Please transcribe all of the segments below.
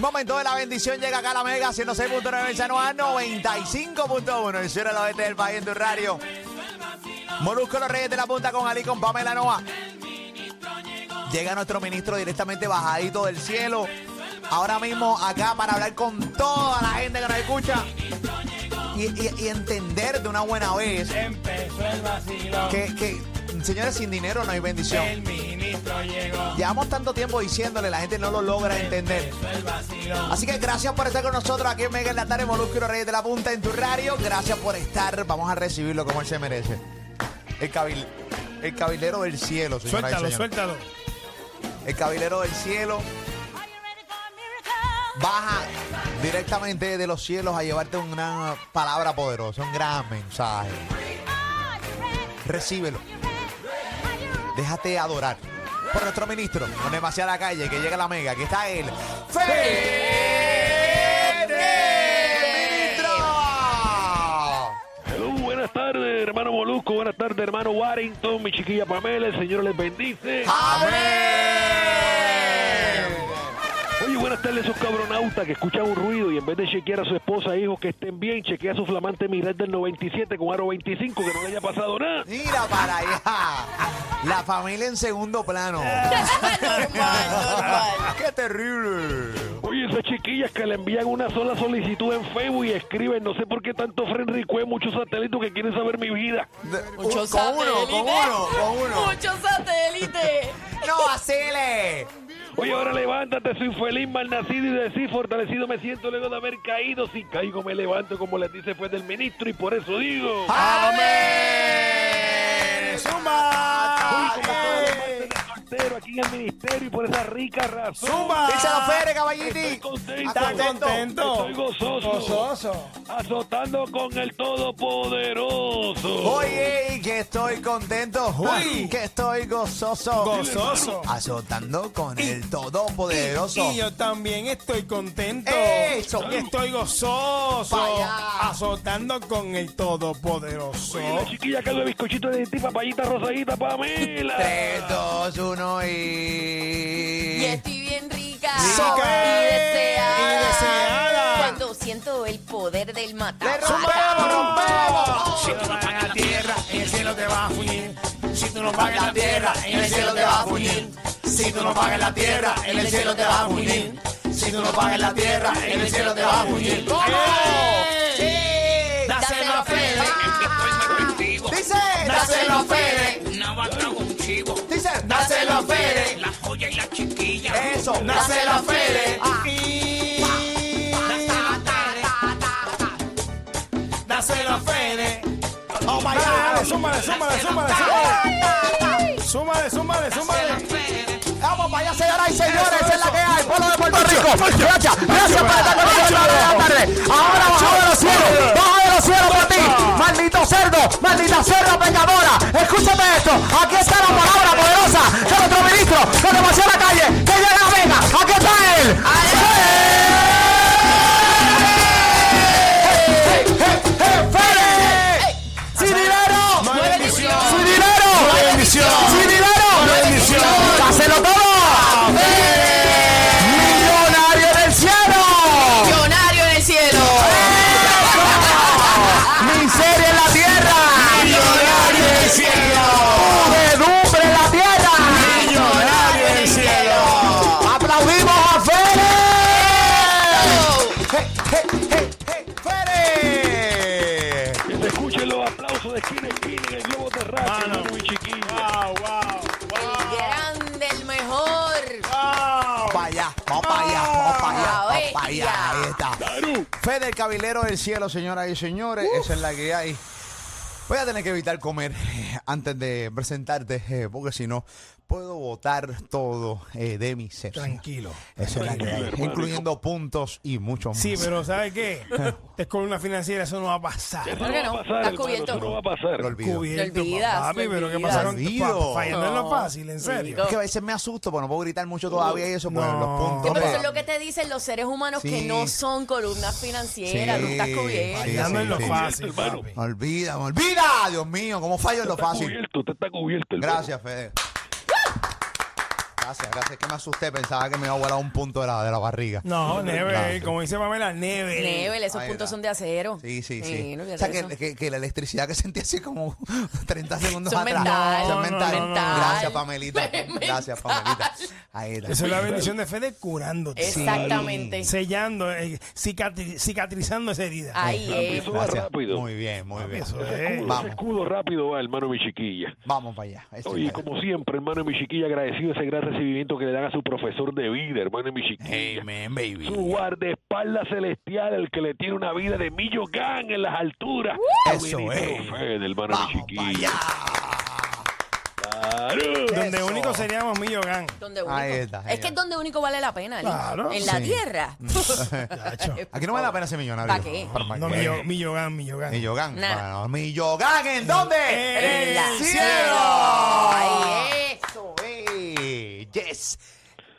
Y momento de la bendición llega acá a la Mega 106.9 en San Juan, 95.1 el sur del oeste del país en tu radio. Molusco los Reyes de la Punta con Ali con Pamela Noa. Llega nuestro ministro directamente bajadito del cielo. Ahora mismo acá para hablar con toda la gente que nos escucha. Y, y- y entender de una buena vez Empezó el vacilón. que, que, señores, sin dinero no hay bendición. El ministro llegó. Llevamos tanto tiempo diciéndole, la gente no lo logra entender. Así que gracias por estar con nosotros aquí en Mega en la tarde, Molusco Reyes de la Punta en tu radio. Gracias por estar. Vamos a recibirlo como él se merece. El, cabil, el cabilero del cielo, señora Suéltalo, suéltalo. El cabilero del cielo baja directamente de los cielos a llevarte una palabra poderosa, un gran mensaje. Recíbelo. Déjate adorar por nuestro ministro, con demasiada calle, que llega la mega. Aquí está él. ¡Fede! ¡Ministro! Hello, buenas tardes, hermano Molusco. Buenas tardes, hermano Warrington. Mi chiquilla Pamela. El Señor les bendice. ¡Amén! Esos cabronautas que escuchan un ruido y en vez de chequear a su esposa e hijos que estén bien, chequea su flamante Miret del 97 con aro 25 que no le haya pasado nada. Mira para allá. La familia en segundo plano. ¡Qué terrible! Oye, esas chiquillas que le envían una sola solicitud en Facebook y escriben, no sé por qué tanto friend request, muchos satélites que quieren saber mi vida. De- Muchos con uno, con uno, con uno. Muchos satélites. ¡No vacile! Oye, ahora levántate, soy feliz, malnacido y decir fortalecido me siento luego de haber caído. Si caigo me levanto, como les dice fue del ministro, y por eso digo... ¡Amén! Uy, aquí en el ministerio y por esa rica razón. ¡Zumba! Fede, Estoy caballiti. contento. ¿Estás contento? Estoy gozoso. Gozoso. Azotando con el Todopoderoso. Oye, que estoy contento. Uy, que estoy gozoso. Gozoso. Azotando con el Todopoderoso. Y yo también estoy contento. Eso. Y estoy gozoso. Allá. Azotando con el Todopoderoso. Oye, la chiquilla que de bizcochito de ti, papayita rosadita, Pamela. 3, 2, 1 Y y... estoy bien rica. Rica. Y deseada. Y deseada. Cuando siento el poder del ¡Le matar. rompemos, rompemos! Si tú no pagas la tierra, en el cielo te va a fuñir. Si tú no pagas la tierra, en el cielo te va a fuñir. Si tú no pagas la tierra, en el cielo te va a fuñir. Si tú no pagas la tierra, en el cielo te va a fuñir. ¡Sí! Dáselo a Fede. Dice, Dáselo a Fede. Nava trago un chivo, dice, Dáselo a Fede. la joya y la chiquilla. Eso. Dáselo a Fede. Ah. Y... Dáselo a Fede. Oh my God. Súmale, súmale, súmale, súmale. Súmale, súmale, súmale. Vamos para allá, señoras y señores, esa es la que hay, pueblo de Puerto Rico. Gracias, gracias por estar con nosotros la la tarde. Ahora de los cielos, los cielos por ti, maldito cerdo, maldita cerda pecadora. Escúchame esto, aquí está la palabra poderosa de nuestro ministro de demasiada calle, que llega a la vega. Aquí está él. ¡Fede! Aplausos de esquina esquina en el globo terráqueo, Mano. hermano y chiquilla. Wow, wow, El grande, el mejor. wow. Para allá, vamos para allá, vamos para allá, vamos para allá. Ahí está. Claro. Fede, el cabilero del cielo, señoras y señores, esa es la que hay. Voy a tener que evitar comer eh, antes de presentarte, eh, porque si no, puedo botar todo eh, de mi ser. Tranquilo. Esa es la que hay, hermano. incluyendo puntos y mucho más. Sí, pero ¿sabes qué? Te con una financiera, eso no va a pasar. Eso ¿Por no qué va a no? pasar, Estás cubierto. Eso no va a pasar. Lo olvido. Cubierto, papi, pero ¿qué pasaron? Olvido. Fallando en lo fácil, en serio. Es que a veces me asusto, pero no puedo gritar mucho todavía y eso, pues No. los puntos. Sí, pero de- eso es lo que te dicen los seres humanos que no son columnas financieras, Sí, no estás cubierto. sí, Fallando en lo sí. fácil, hermano. papi. Me olvida, olvida, Dios mío, cómo fallo en lo fácil. cubierto, usted está cubierto. Gracias, Fede. Gracias, gracias. Que me asusté. Pensaba que me iba a volar un punto de la, de la barriga. No, Gracias. como dice Pamela, Neve. Nebel, esos Ahí puntos está. son de acero. Sí, sí, sí. no o sea, que, eso. que- que la electricidad que sentí así como 30 segundos Son atrás. mental. Es No, mental. no, no, no. Gracias, Pamelita. Gracias, Pamelita. Ahí está. Esa es la bendición de Fede curándote. Exactamente. Sellando, eh, cicatri- cicatrizando esa herida. Ahí es. Eso va Gracias. rápido. Muy bien, muy bien. Eso es. Vamos, escudo rápido va, hermano mi chiquilla. vamos para allá. Eso Oye, es. como siempre, hermano mi chiquilla, agradecido ese gran recibimiento que le dan a su profesor de vida, hermano mi chiquilla. Amen, baby. Su guardaespaldas celestial, el que le tiene una vida de Millogán en las alturas. Eso es. Fede, hermano mi chiquilla. Claro. Donde Eso. único seríamos. Donde único. Ahí está, es genial. que es donde único vale la pena. Lee. Claro. En la Sí. tierra. Aquí no vale la pena ser millonario. ¿Para No, qué? Millo- Millogan, Millogan. Millogan. Nah. Bueno, Millogan, ¿en dónde? En el cielo. Ahí es. Yes.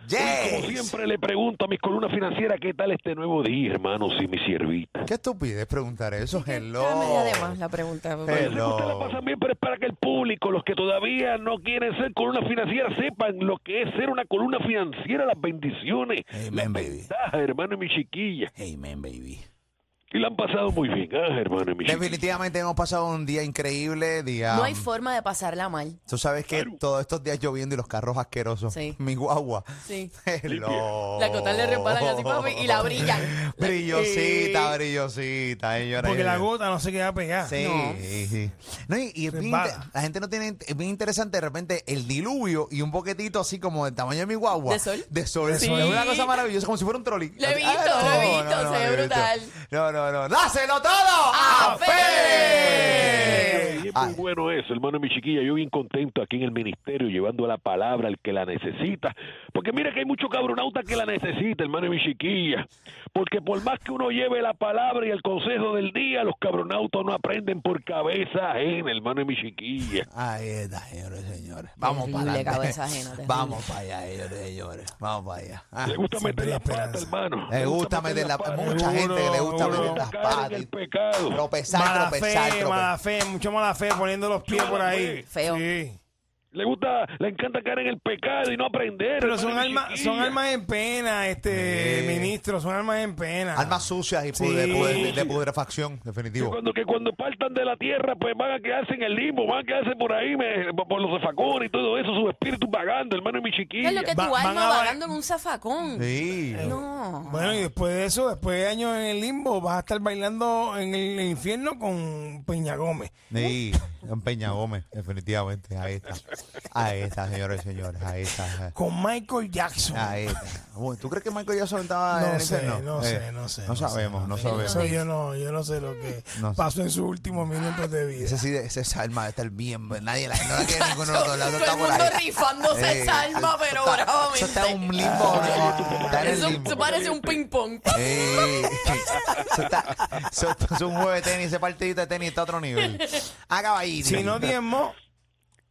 Y como Yes. siempre le pregunto a mis columnas financieras, ¿qué tal este nuevo día, hermanos y mi siervita? Qué estupidez preguntar eso. Hello. Está media de más la pregunta. Hello. Que ustedes la pasan bien, pero es para que el público, los que todavía no quieren ser columna financiera, sepan lo que es ser una columna financiera, las bendiciones, Amen, las baby. ventajas, hermano y mi chiquilla. Amen, baby. Y la han pasado muy bien, ah, hermano mi. Definitivamente hemos pasado un día increíble, día. No hay forma de pasarla mal. Tú sabes que todos estos días lloviendo y los carros asquerosos. Sí. Mi guagua. Sí. Hello. La cotal le resbalan así, papi, y la brillan. brillosita, brillosita, señora. Porque la gota no se queda pegada. Sí, No. sí. No, y, y es bien Resbala. inte- la gente no tiene. Es bien interesante de repente el diluvio y un poquetito así como del tamaño de mi guagua. ¿De sol? De sol. Sí. Es una cosa maravillosa, como si fuera un trolley. Lo he visto, ah, lo he visto, se ve brutal. No, no, no. ¡Dáselo todo a Fede! Y es muy Ay. bueno eso, hermano y mi chiquilla. Yo bien contento aquí en el ministerio, llevando la palabra al que la necesita. Porque mira que hay mucho cabronauta que la necesita, hermano y mi chiquilla. Porque por más que uno lleve la palabra y el consejo del día, los cabronautas no aprenden por cabeza ajena, hermano y mi chiquilla. Ahí está, señores señores. Vamos para terrible. Vamos para allá, señores. Vamos para allá. Ah, Le gusta meter la pata, esperanza. hermano. Le gusta meter la pata. Mucha gente que le gusta seguro. Las patas. el pecado. Tropezar, Mala tropezar, fe, tropezar. mala fe, mucho mala fe poniendo los pies por ahí. Feo. Sí. Le gusta, le encanta caer en el pecado y no aprender. Pero son almas, chiquilla. son almas en pena, este Sí. ministro, son almas en pena. Almas sucias y Sí. pudre- pudre- de putrefacción, Que definitivo. cuando, que cuando partan de la tierra, pues van a quedarse en el limbo, van a quedarse por ahí, me- por los zafacones y todo eso, sus espíritus vagando, hermano y mi chiquilla. Es lo que tu Va- van alma a- vagando en un zafacón. Sí. No. Bueno, y después de eso, después de años en el limbo, vas a estar bailando en el infierno con Peña Gómez. Sí, en Peña Gómez, definitivamente. Ahí está. Ahí está, señores y señores. Ahí está. Con Michael Jackson. Ahí está. Bueno, ¿Tú crees que Michael Jackson estaba en No el sé, infierno? no Eh, sé, no sé. No sabemos, no sé. sabemos. Eso yo no, yo no sé lo que No sé. pasó en sus últimos minutos de vida. Ese sí, ese Salma está el bien. Nadie la, no la quiere ninguno de los dos lados. Todo Está el mundo rifándose Eh, esa alma, pero eso está- bravamente. Eso está en un limbo. Está en el Eso, limbo. eso parece un ping-pong. Eh, eso está, eso, es un juego de tenis, ese partidito de tenis está a otro nivel. Acaba ahí. Si no diezmo,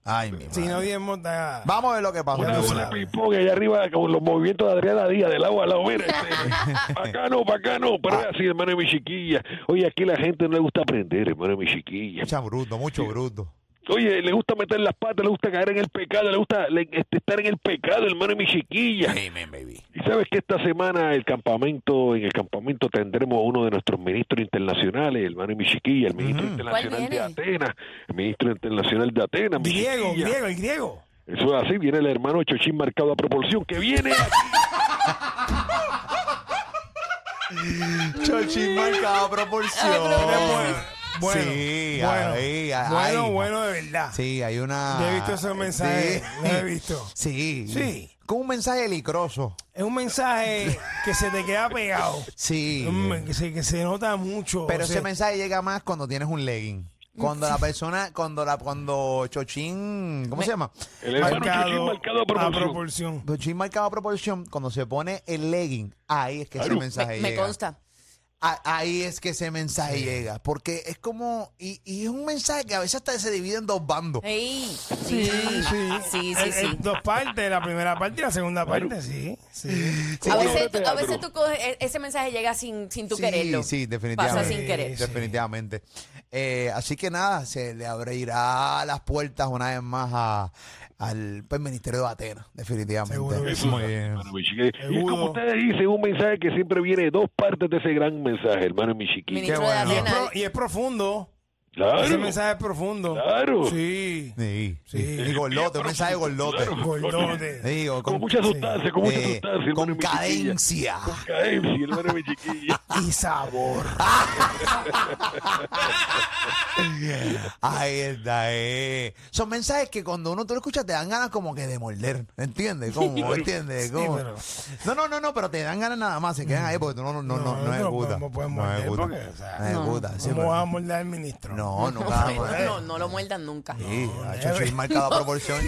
Ay, mi si madre. no diezmo, está... Vamos a ver lo que pasa. Una Ya bola de ping-pong allá arriba con los movimientos de Adriana Díaz, de lado a lado. Mira, este, acá no, para acá no, pero es así, hermano de mi chiquilla. Oye, aquí la gente no le gusta aprender, hermano de mi chiquilla. Mucha bruto, mucho bruto. Oye, le gusta meter las patas, le gusta caer en el pecado, le gusta le- este, estar en el pecado, hermano de mi chiquilla. Amen, baby. Y sabes que esta semana el campamento, en el campamento tendremos a uno de nuestros ministros internacionales, el hermano y mi chiquilla, el ministro internacional ¿Cuál de? Atenas, el ministro internacional de Atenas, mi Griego, chiquilla. griego, el griego. Eso es así, viene el hermano Chochín marcado a proporción, que viene Chochi marca a proporción. Bueno, bueno, Sí, bueno, ahí, ahí. bueno, bueno de verdad. Sí, hay una. Yo he visto esos mensajes, Sí. los he visto. Sí. Sí. Con un mensaje licroso. Es un mensaje que se te queda pegado. Sí. Un- Que se, que se nota mucho. Pero o sea, ese mensaje llega más cuando tienes un legging. Cuando la persona, cuando la, cuando Chochín, ¿cómo se llama? el marcado Chochín marcado a a proporción. proporción. Chochín marcado a proporción, cuando se pone el legging, ahí es que ese mensaje Me, me llega. consta. A- Ahí es que ese mensaje llega. Porque es como, y, y es un mensaje que a veces hasta se divide en dos bandos. Ey, sí, sí, sí, sí. Eh, eh, dos partes, la primera parte y la segunda parte, sí. sí. A veces, tú- a veces tú coges, e- ese mensaje llega sin, sin tú Sí, quererlo. sí, definitivamente. Pasa sin querer. Sí. Definitivamente. Eh, así que nada, se le abrirá las puertas una vez más a, al pues, Ministerio de Atenas, definitivamente. Seguro. Muy bien. Y como ustedes dicen, un mensaje que siempre viene de dos partes de ese gran mensaje, hermano mi chiquilla. Ministro Qué de bueno. Y es, Atenas. pro- y es profundo. Claro. Ese mensaje es profundo. Claro. Sí. Sí, Sí. Y gordote, un mensaje gordote. Claro. Con mucha sustancia, con mucha eh, sustancia. con cadencia. Con cadencia, hermano mi chiquilla. Y sabor. Ahí está, eh. Son mensajes que cuando uno tú lo escuchas te dan ganas como que de morder, ¿entiendes? ¿Cómo? ¿Entiendes? Sí, ¿Cómo? pero- No, no, no, no, pero te dan ganas nada más, se quedan ahí porque tú no, no, no, no, no no No No ejecutas, sí, ¿Cómo pero- vamos a morder al ministro? No, no, no, no lo muerdan nunca. Sí, ha hecho sin marcada proporción.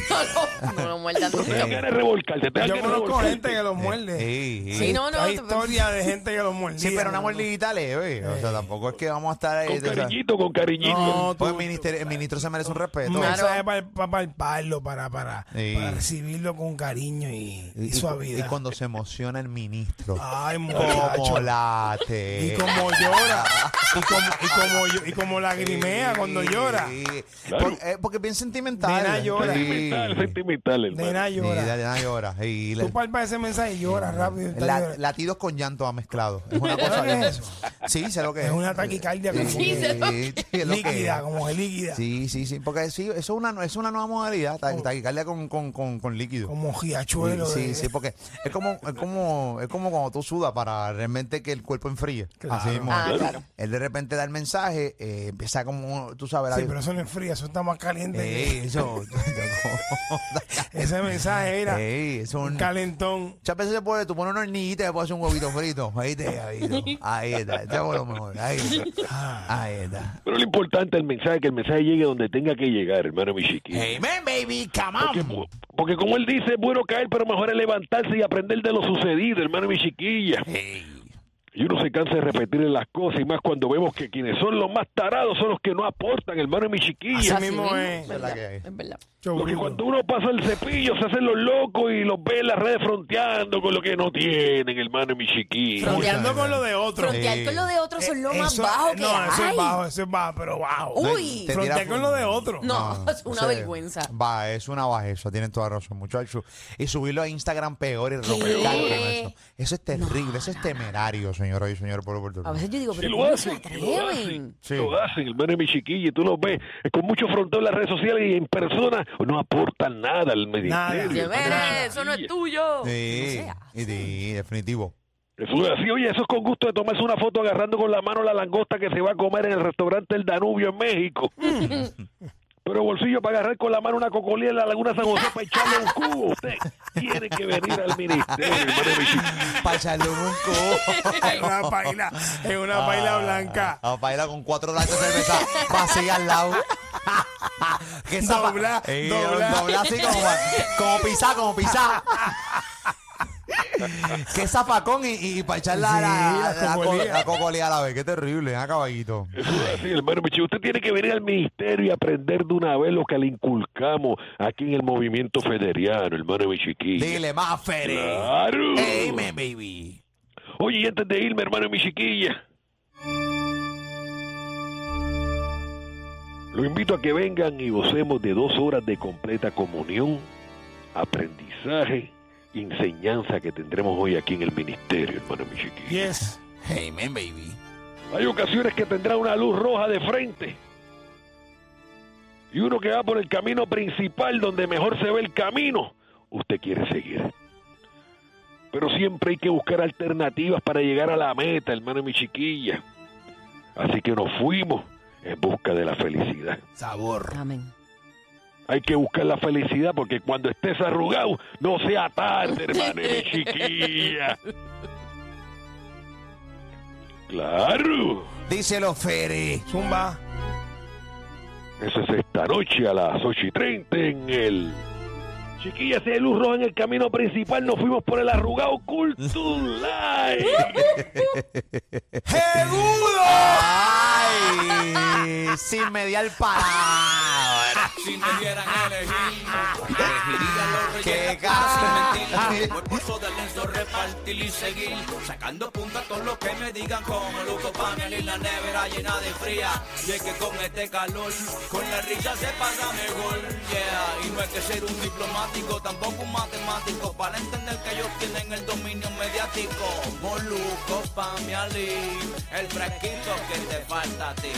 No, no lo muerdan nunca. revolcarte, te dan Yo conozco gente revolcarte. que los muerde. Sí, sí. Sí, no, no, Hay historia de gente que los muerde. Sí, pero una mordidita leve. O sea, tampoco es que vamos a estar ahí. Con cariñito, con cariñito. No, Pues tú- el, ministro, el ministro se merece un respeto. Un Claro. mensaje para, para palparlo, para, para, Sí. para recibirlo con cariño y, y, Y, suavidad. y cuando se emociona el ministro. Ay, como muchacho. late. Y como llora. y, como, y, como, y como lagrimea cuando llora. Sí. Claro. Eh, porque es bien sentimental. Nena llora. Sí. Sentimental, sentimental, hermano. Nena Sí, llora. llora. Le- Tú palpas ese mensaje y llora rápido. está la- llorando. latidos con llanto ha mezclado. Es una cosa ¿Sabes bien- eso? Sí, sé lo que es. Es una taquicardia como Sí, que sí, es lo que líquida, es. como que líquida. Sí, sí, sí. Porque sí, eso es una, es una nueva modalidad. ta- Taquicardia con, con, con, con líquido. Como giachuelo. Sí, de- sí, porque es como, es como, es como cuando tú sudas para realmente que el cuerpo enfríe. Claro. Así mismo. Ah, claro. Él de repente da el mensaje, eh, empieza como, tú sabes, la Sí, pero eso no es frío, eso está más caliente. Ey, eso, Ese mensaje era Ey, es un, un calentón. Muchas veces se puede, tú pones una hornillita y le puedes hacer un huevito frito. Ahí te, ahí, está. ahí está. Lo mejor. Ahí está. Ahí está. Pero lo importante es el mensaje, que el mensaje llegue donde tenga que llegar, hermano mi chiquillo. Amen, baby, come Porque, on. porque como él dice, es bueno caer, pero mejor es levantarse y aprender de lo sucedido, hermano mi chiquilla. Y uno se cansa de repetirle las cosas, y más cuando vemos que quienes son los más tarados son los que no aportan, hermano mi chiquilla. Así mismo es. verdad que hay. Es verdad. Porque cuando uno pasa el cepillo se hacen los locos y los ve en las redes fronteando con lo que no tienen, hermano mi chiquilla. Fronteando con lo de otro. Frontear Sí. con lo de otros son lo Eh, más eso- bajo que No, eso hay. es bajo, eso es bajo, pero bajo. Uy. Te Frontear con lo de otro. No, es una o sea, vergüenza. Va, es una bajeza, tienen toda razón, muchachos. Y subirlo a Instagram peor y romper con eso. Eso es terrible, eso es temerario, señoras y señores por Puerto A veces yo digo, Sí, pero lo ¿cómo se hacen, lo hacen, Sí. lo hacen, hermano mi chiquilla, y tú los ves con mucho fronteo en las redes sociales y en persona no aportan nada al ministerio. Nada. Dice, hermano mi "Mire, eso no es chiquilla". tuyo. Sí, No sí, definitivo. Eso es así, oye, eso es con gusto de tomarse una foto agarrando con la mano la langosta que se va a comer en el restaurante El Danubio en México. Pero bolsillo para agarrar con la mano una cocolía en la Laguna San José para echarle un cubo. Usted tiene que venir al ministerio. Para echarle un cubo. Es una paila, es una paila blanca. A bailar con cuatro latas de cerveza vacía al lado. que Dobla, Eh, dobla. dobla así como, como pisar, como pisar. que zafacón y, y para echar la, Sí, la, la la, co- cocolía. la cocolía a la vez. Qué terrible, ¿eh, caballito? Así, hermano mi chiquilla. Usted tiene que venir al ministerio y aprender de una vez lo que le inculcamos aquí en el movimiento federiano, hermano mi chiquilla. Dile más, Fere. Claro. Amen, baby. Oye, y antes de irme, hermano mi chiquilla. Lo invito a que vengan y gocemos de dos horas de completa comunión, aprendizaje, enseñanza que tendremos hoy aquí en el ministerio, hermano mi chiquilla. Yes. Amen, baby. Hay ocasiones que tendrá una luz roja de frente. Y uno que va por el camino principal donde mejor se ve el camino, usted quiere seguir. Pero siempre hay que buscar alternativas para llegar a la meta, hermano mi chiquilla. Así que nos fuimos en busca de la felicidad. Sabor. Amén. Hay que buscar la felicidad porque cuando estés arrugado, no sea tarde, hermano mi chiquilla. Claro. Díselo, Fere. Zumba. Eso es esta noche a las 8 y 30 en el. Chiquilla, si hay luz roja en el camino principal, nos fuimos por el arrugado Culture Live. ¡Segudo! Ay, sin mediar palabra. Si me dieran elegir, elegiría los reyes sin mentir. Voy por eso del lienzo repartir y seguir. Sacando punta a todos los que me digan como Luco Pamela y la nevera llena de fría. Y es que con este calor, con la risa se pasa mejor. Yeah, y no hay que ser un diplomático, tampoco un matemático, para entender que ellos tienen el dominio mediático. Moluco, Pamela, el fresquito que te falta a ti.